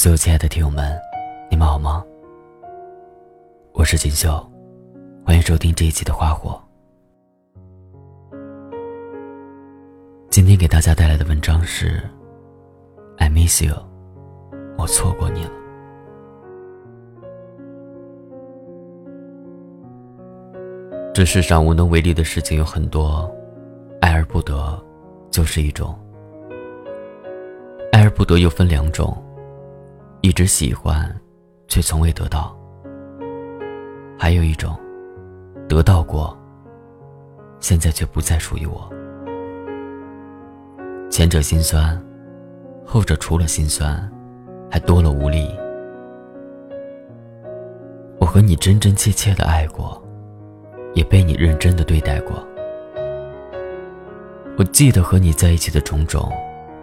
所有亲爱的听友们，你们好吗？我是锦绣，欢迎收听这一期的花火。今天给大家带来的文章是《I Miss You》，我错过你了。这世上无能为力的事情有很多，爱而不得就是一种。爱而不得又分两种，一直喜欢，却从未得到；还有一种，得到过，现在却不再属于我。前者心酸，后者除了心酸，还多了无力。我和你真真切切的爱过，也被你认真的对待过。我记得和你在一起的种种。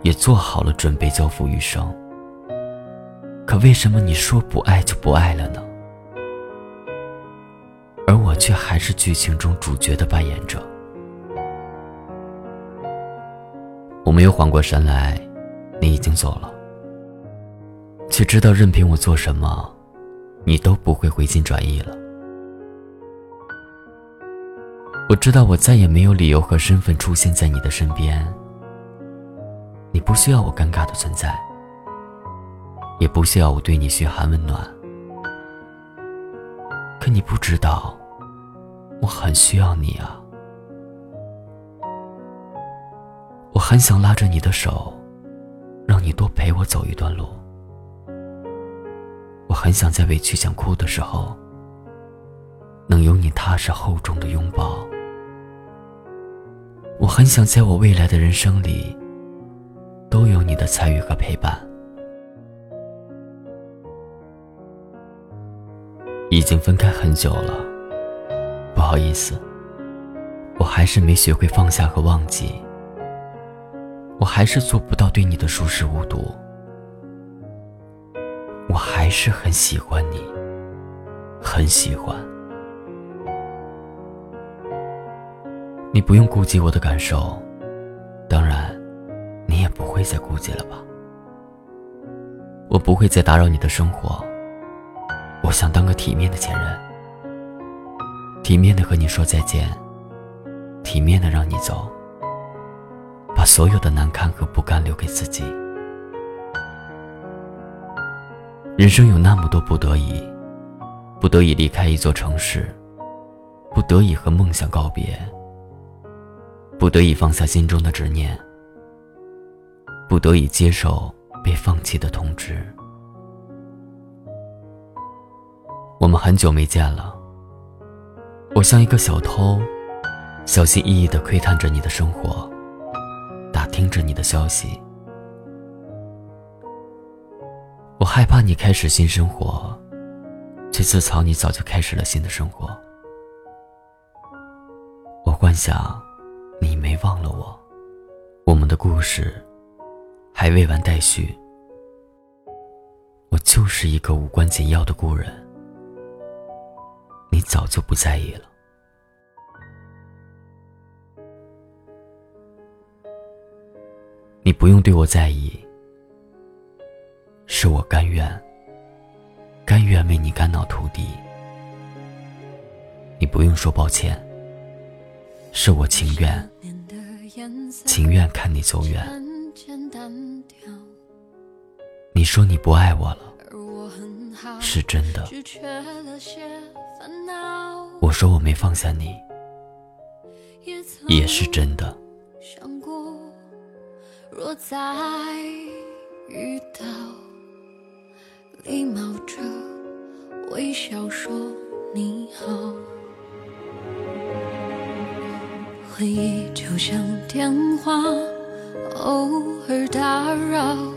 也做好了准备交付余生，可为什么你说不爱就不爱了呢？而我却还是剧情中主角的扮演者。我没有缓过神来，你已经走了，却知道任凭我做什么，你都不会回心转意了。我知道我再也没有理由和身份出现在你的身边。你不需要我尴尬的存在，也不需要我对你嘘寒问暖。可你不知道，我很需要你啊！我很想拉着你的手，让你多陪我走一段路。我很想在委屈想哭的时候，能有你踏实厚重的拥抱。我很想在我未来的人生里。都有你的参与和陪伴。已经分开很久了，不好意思，我还是没学会放下和忘记。我还是做不到对你的熟视无睹。我还是很喜欢你，很喜欢。你不用顾及我的感受，当然。你也不会再顾及了吧？我不会再打扰你的生活。我想当个体面的前任，体面的和你说再见，体面的让你走，把所有的难堪和不甘留给自己。人生有那么多不得已，不得已离开一座城市，不得已和梦想告别，不得已放下心中的执念。不得已接受被放弃的通知。我们很久没见了。我像一个小偷，小心翼翼的窥探着你的生活，打听着你的消息。我害怕你开始新生活，却自嘲你早就开始了新的生活。我幻想你没忘了我，我们的故事。还未完待续，我就是一个无关紧要的故人，早就不在意了。你不用对我在意，是我甘愿，甘愿为你肝脑涂地。你不用说抱歉，是我情愿，情愿看你走远。你说你不爱我了，是真的。我说我没放下你，也是真的。若再遇到，礼貌着微笑说你好。回忆就像电话，偶尔打扰。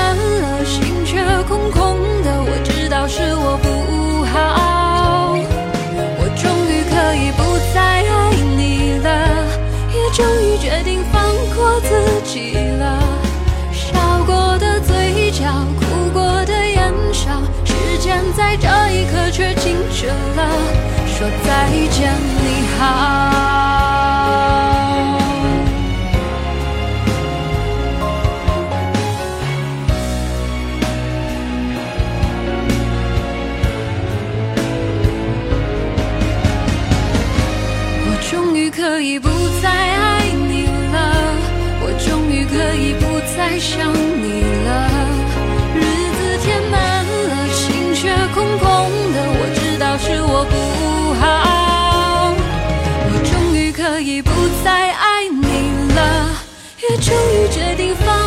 了，说再见，你好。我终于可以不再爱你了，我终于可以不再想你了。日子填满不好，我终于可以不再爱你了，也终于决定放。